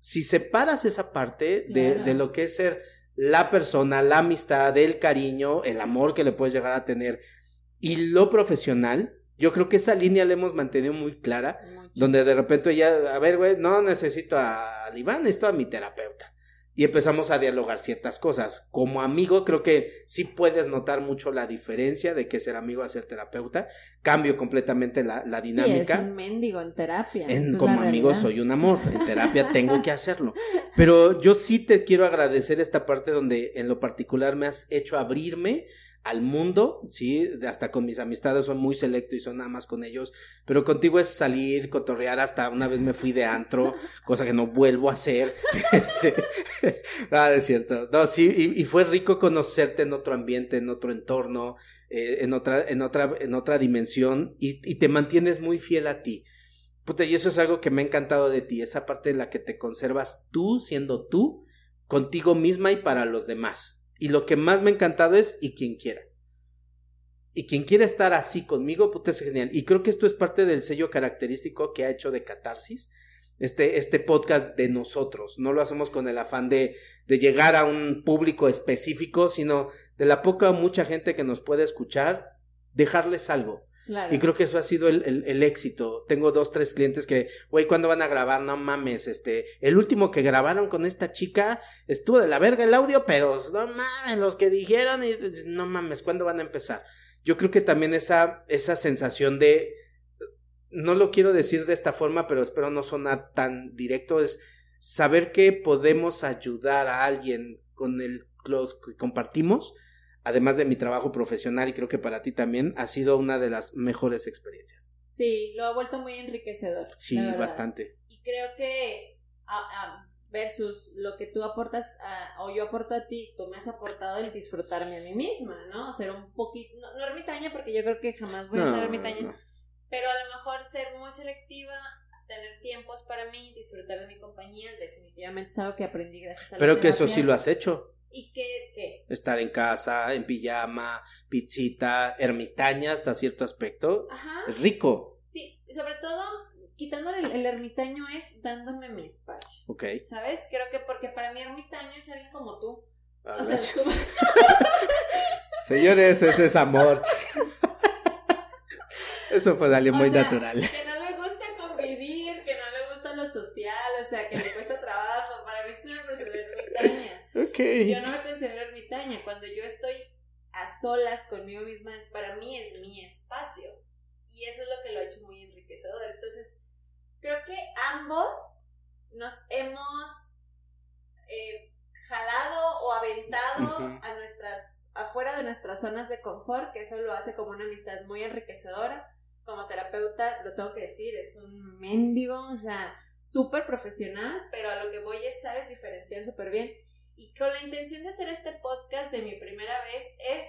Si separas esa parte de, Claro. de lo que es ser la persona, la amistad, el cariño, el amor que le puedes llegar a tener y lo profesional, yo creo que esa línea la hemos mantenido muy clara, donde de repente ya, a ver, güey, no necesito a, Iván, necesito a mi terapeuta. Y empezamos a dialogar ciertas cosas. Como amigo, creo que sí puedes notar mucho la diferencia de que ser amigo a ser terapeuta. Cambio completamente la, la Sí, dinámica. es un mendigo en terapia. En, como amigo soy un amor, en terapia (laughs) tengo que hacerlo. Pero yo sí te quiero agradecer esta parte donde en lo particular me has hecho abrirme al mundo, sí, hasta con mis amistades son muy selecto y son nada más con ellos, pero contigo es salir, cotorrear, hasta una vez me fui de antro, (laughs) cosa que no vuelvo a hacer. (laughs) Este, nada, es cierto. No, sí, y, y fue rico conocerte en otro ambiente, en otro entorno, eh, en otra, en otra, en otra dimensión, y, y te mantienes muy fiel a ti. Puta, y eso es algo que me ha encantado de ti, esa parte en la que te conservas tú siendo tú, contigo misma y para los demás. Y lo que más me ha encantado es y quien quiera. Y quien quiera estar así conmigo, puta, es genial. Y creo que esto es parte del sello característico que ha hecho de Catarsis. Este, este podcast de nosotros. No lo hacemos con el afán de, de llegar a un público específico, sino de la poca o mucha gente que nos puede escuchar, dejarles algo. Y creo que eso ha sido el, el, el éxito. Tengo dos, tres clientes que, güey, ¿cuándo van a grabar? No mames, este, el último que grabaron con esta chica estuvo de la verga el audio, pero no mames, los que dijeron, y, no mames, ¿cuándo van a empezar? Yo creo que también esa, esa sensación de no lo quiero decir de esta forma, pero espero no sonar tan directo, es saber que podemos ayudar a alguien con el los que compartimos, además de mi trabajo profesional y creo que para ti también ha sido una de las mejores experiencias. Sí, lo ha vuelto muy enriquecedor. Sí, bastante. Y creo que versus lo que tú aportas o yo aporto a ti, tú me has aportado el disfrutarme a mí misma, ¿no? Ser un poquito, no, ermitaña porque yo creo que jamás voy a ser ermitaña, pero a lo mejor ser muy selectiva, tener tiempos para mí, disfrutar de mi compañía, definitivamente es algo que aprendí gracias a la Pero que eso sí lo has hecho. ¿Y qué, qué? Estar en casa, en pijama, pizzita, ermitaña hasta cierto aspecto. Ajá. Es rico. Sí, sobre todo quitándole el, ermitaño es dándome mi espacio. Ok. ¿Sabes? Creo que porque para mí ermitaño es alguien como tú. Ah, o sea, (laughs) Señores, ese es amor. (laughs) Eso fue alguien muy natural. Que no le gusta convivir, que no le gusta lo social, o sea, que le cuesta trabajo. Para mí siempre se ve Yo no me considero ermitaña. Cuando yo estoy a solas conmigo misma, es para mí es mi espacio. Y eso es lo que lo ha hecho muy enriquecedor. Entonces, creo que ambos nos hemos eh, jalado o aventado a nuestras, afuera de nuestras zonas de confort, que eso lo hace como una amistad muy enriquecedora. Como terapeuta, lo tengo que decir, es un mendigo, o sea, súper profesional, pero a lo que voy es, sabes diferenciar súper bien. Y con la intención de hacer este podcast de mi primera vez es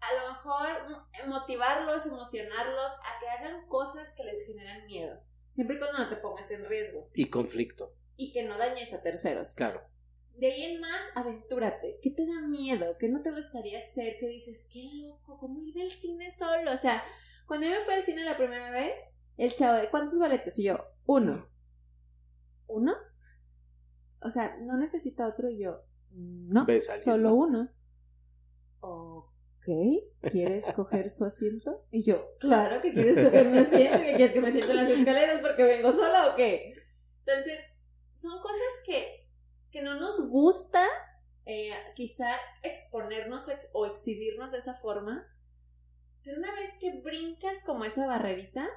a lo mejor motivarlos, emocionarlos a que hagan cosas que les generan miedo Siempre y cuando no te pongas en riesgo. Y conflicto. Y que no dañes a terceros. Claro. De ahí en más, aventúrate. ¿Qué te da miedo? ¿Qué no te gustaría hacer? ¿Qué dices, qué loco? ¿Cómo ir del cine solo? O sea, cuando yo me fui al cine la primera vez, el chavo de ¿cuántos boletos? Y yo, uno. ¿Uno? O sea, no necesita otro y yo, no, solo uno. Ok. ¿quieres (laughs) coger su asiento? Y yo, claro que quieres coger mi (laughs) asiento, que quieres que me siente en las escaleras porque vengo sola o qué. Entonces, son cosas que, que no nos gusta eh, quizá exponernos o, exhibirnos de esa forma, pero una vez que brincas como esa barrerita,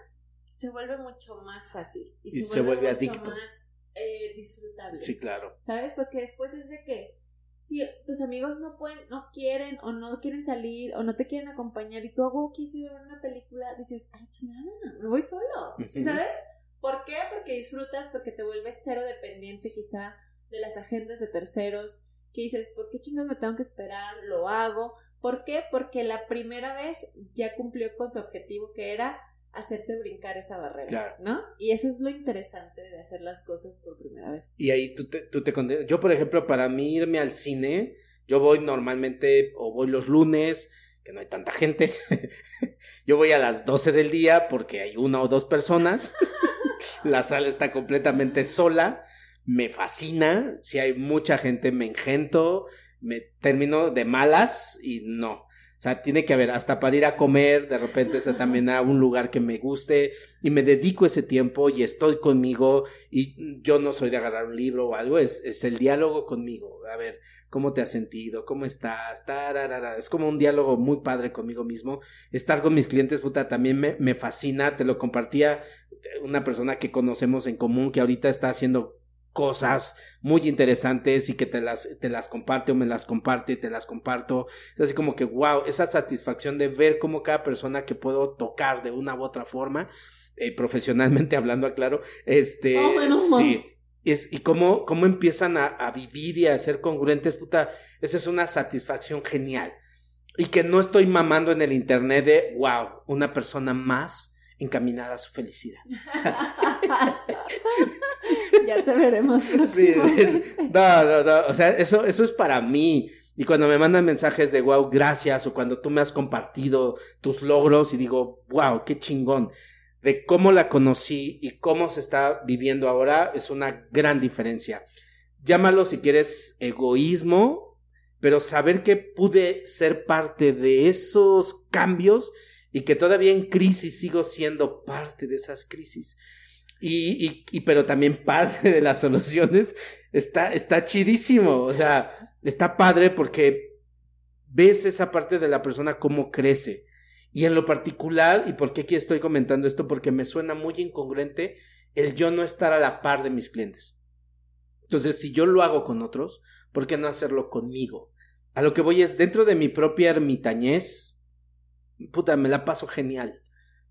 se vuelve mucho más fácil y, se, vuelve, mucho más eh, disfrutable. Sí, claro. ¿Sabes? Porque después es de que si tus amigos no pueden, no quieren o no quieren salir o no te quieren acompañar y tú hago quise ver una película, dices, ay chingada, me voy solo, ¿sabes? ¿Por qué? Porque disfrutas, porque te vuelves cero dependiente quizá de las agendas de terceros, que dices, ¿por qué chingados me tengo que esperar? Lo hago. ¿Por qué? Porque la primera vez ya cumplió con su objetivo que era hacerte brincar esa barrera, ¿no? Y eso es lo interesante de hacer las cosas por primera vez. Y ahí tú te, tú te Yo, por ejemplo, para mí irme al cine, yo voy normalmente, o voy los lunes, que no hay tanta gente. (laughs) yo voy a las 12 del día porque hay una o dos personas. (laughs) La sala está completamente sola. Me fascina. Si hay mucha gente, me engento. Me termino de malas y no. O sea, tiene que haber, hasta para ir a comer, de repente está también a un lugar que me guste y me dedico ese tiempo y estoy conmigo y yo no soy de agarrar un libro o algo, es, es el diálogo conmigo. A ver, ¿cómo te has sentido? ¿Cómo estás? Tararara. Es como un diálogo muy padre conmigo mismo. Estar con mis clientes, puta, también me, me fascina. Te lo compartía una persona que conocemos en común que ahorita está haciendo cosas muy interesantes y que te las, te las comparte o me las comparte y te las comparto. Es así como que, wow, esa satisfacción de ver cómo cada persona que puedo tocar de una u otra forma, eh, profesionalmente (laughs) hablando, claro, este, oh, sí, es, y cómo, cómo empiezan a, a, vivir y a ser congruentes, puta, esa es una satisfacción genial. Y que no estoy mamando en el internet de, wow, una persona más encaminada a su felicidad. (laughs) ya te veremos no, no, no, o sea, eso, eso es para mí. Y cuando me mandan mensajes de wow, gracias, o cuando tú me has compartido tus logros y digo, wow, qué chingón, de cómo la conocí y cómo se está viviendo ahora, es una gran diferencia. Llámalo si quieres egoísmo, pero saber que pude ser parte de esos cambios y que todavía en crisis sigo siendo parte de esas crisis y, y, pero también parte de las soluciones está, está chidísimo. O sea, está padre porque ves esa parte de la persona cómo crece. Y en lo particular, ¿y por qué aquí estoy comentando esto? Porque me suena muy incongruente el yo no estar a la par de mis clientes. Entonces, si yo lo hago con otros, ¿por qué no hacerlo conmigo? A lo que voy es, dentro de mi propia ermitañez, puta, me la paso genial.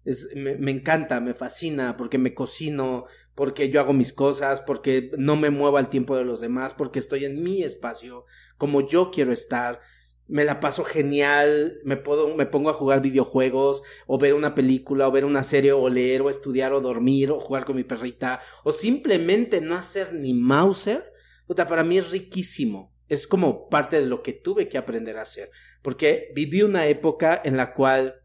Es, me, me, encanta, me fascina, porque me cocino, porque yo hago mis cosas, porque no me muevo al tiempo de los demás, porque estoy en mi espacio, como yo quiero estar. Me la paso genial, me puedo, me pongo a jugar videojuegos, o ver una película, o ver una serie, o leer, o estudiar, o dormir, o jugar con mi perrita, o simplemente no hacer ni Mauser. Puta, para mí es riquísimo. Es como parte de lo que tuve que aprender a hacer. Porque viví una época en la cual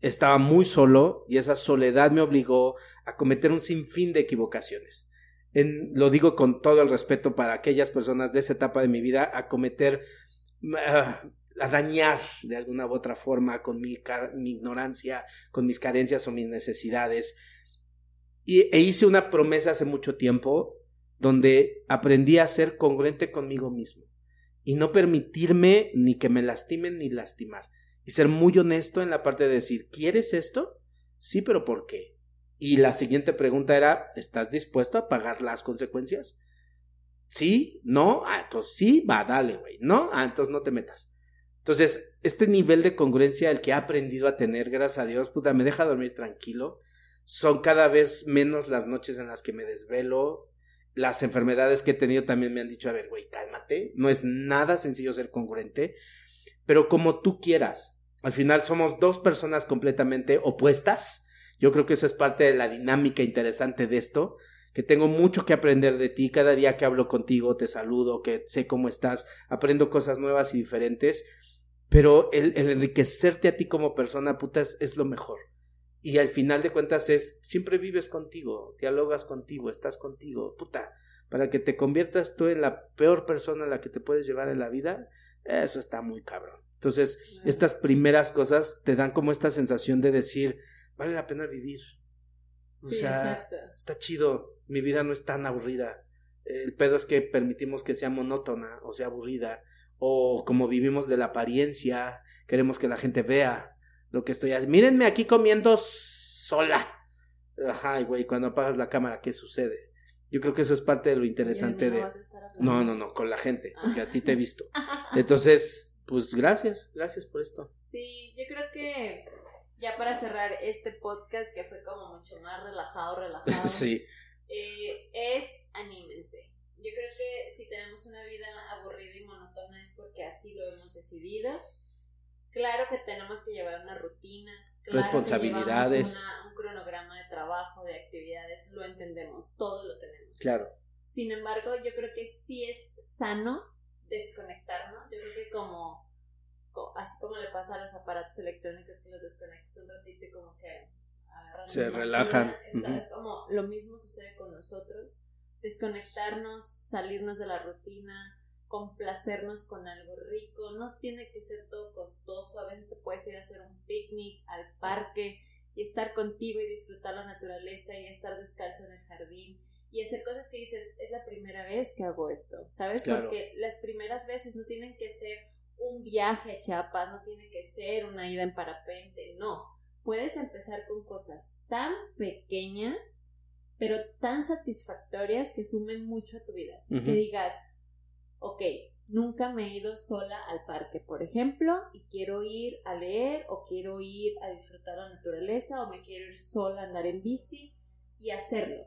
estaba muy solo y esa soledad me obligó a cometer un sinfín de equivocaciones. En, lo digo con todo el respeto para aquellas personas de esa etapa de mi vida, a cometer, uh, a dañar de alguna u otra forma con mi, mi, ignorancia, con mis carencias o mis necesidades. Y, e hice una promesa hace mucho tiempo donde aprendí a ser congruente conmigo mismo y no permitirme ni que me lastimen ni lastimar y ser muy honesto en la parte de decir, ¿quieres esto? Sí, pero ¿por qué? Y la siguiente pregunta era, ¿estás dispuesto a pagar las consecuencias? ¿Sí? ¿No? Ah, entonces sí, va, dale, güey. ¿No? Ah, entonces no te metas. Entonces, este nivel de congruencia, el que he aprendido a tener, gracias a Dios, puta, me deja dormir tranquilo. Son cada vez menos las noches en las que me desvelo. Las enfermedades que he tenido también me han dicho, a ver, güey, cálmate. No es nada sencillo ser congruente pero como tú quieras. Al final somos dos personas completamente opuestas. Yo creo que esa es parte de la dinámica interesante de esto, que tengo mucho que aprender de ti. Cada día que hablo contigo, te saludo, que sé cómo estás, aprendo cosas nuevas y diferentes. Pero el, enriquecerte a ti como persona, puta, es, es lo mejor. Y al final de cuentas es, siempre vives contigo, dialogas contigo, estás contigo, puta, para que te conviertas tú en la peor persona a la que te puedes llevar en la vida, eso está muy cabrón. Entonces, estas primeras cosas te dan como esta sensación de decir, vale la pena vivir. O sea, está chido, mi vida no es tan aburrida. El pedo es que permitimos que sea monótona o sea aburrida. O como vivimos de la apariencia, queremos que la gente vea lo que estoy haciendo. Mírenme aquí comiendo sola. Ajá, güey, cuando apagas la cámara, ¿qué sucede? Yo creo que eso es parte de lo interesante de... No, no, no, con la gente, porque a ti te he visto. (laughs) Entonces, pues gracias, gracias por esto. Sí, yo creo que ya para cerrar este podcast que fue como mucho más relajado, relajado. (laughs) sí. Eh, es anímense. Yo creo que si tenemos una vida aburrida y monótona es porque así lo hemos decidido. Claro que tenemos que llevar una rutina, responsabilidades. un cronograma de trabajo, de actividades, lo entendemos, todo lo tenemos. Claro. Sin embargo, yo creo que sí es sano desconectarnos. Yo creo que como, así como le pasa a los aparatos electrónicos que los desconectas un ratito y como que agarran se relajan. Es como lo mismo sucede con nosotros. Desconectarnos, salirnos de la rutina, complacernos con algo rico, no tiene que ser todo costoso, a veces te puedes ir a hacer un picnic al parque y estar contigo y disfrutar la naturaleza y estar descalzo en el jardín y hacer cosas que dices, es la primera vez que hago esto, ¿sabes? Porque las primeras veces no tienen que ser un viaje a Chiapas, no tiene que ser una ida en parapente, no. Puedes empezar con cosas tan pequeñas, pero tan satisfactorias que sumen mucho a tu vida. Que digas, ok, nunca me he ido sola al parque, por ejemplo, y quiero ir a leer o quiero ir a disfrutar la naturaleza o me quiero ir sola a andar en bici y hacerlo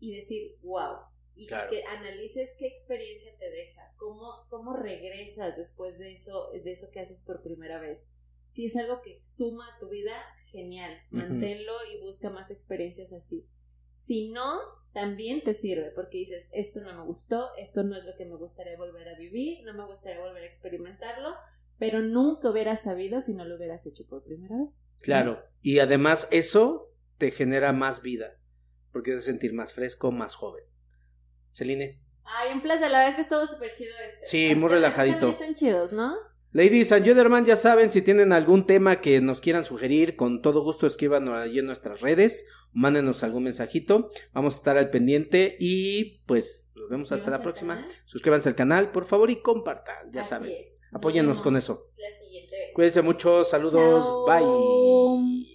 y decir, wow, y que analices qué experiencia te deja, cómo, cómo regresas después de eso, de eso que haces por primera vez. Si es algo que suma a tu vida, genial, manténlo y busca más experiencias así. Si no, también te sirve porque dices, esto no me gustó, esto no es lo que me gustaría volver a vivir, no me gustaría volver a experimentarlo, pero nunca hubieras sabido si no lo hubieras hecho por primera vez. Claro, y además eso te genera más vida, porque te sentir más fresco, más joven. Celine. Ay, un placer, la verdad es que estuvo súper chido este. Sí, muy relajadito. Están chidos, ¿no? Ladies and gentlemen, ya saben, si tienen algún tema que nos quieran sugerir, con todo gusto escríbanos allí en nuestras redes, mándenos algún mensajito, vamos a estar al pendiente y pues nos vemos hasta la próxima. Suscríbanse al canal, por favor, y compartan, ya saben. Apóyennos con eso. Cuídense mucho, saludos, Chao. bye.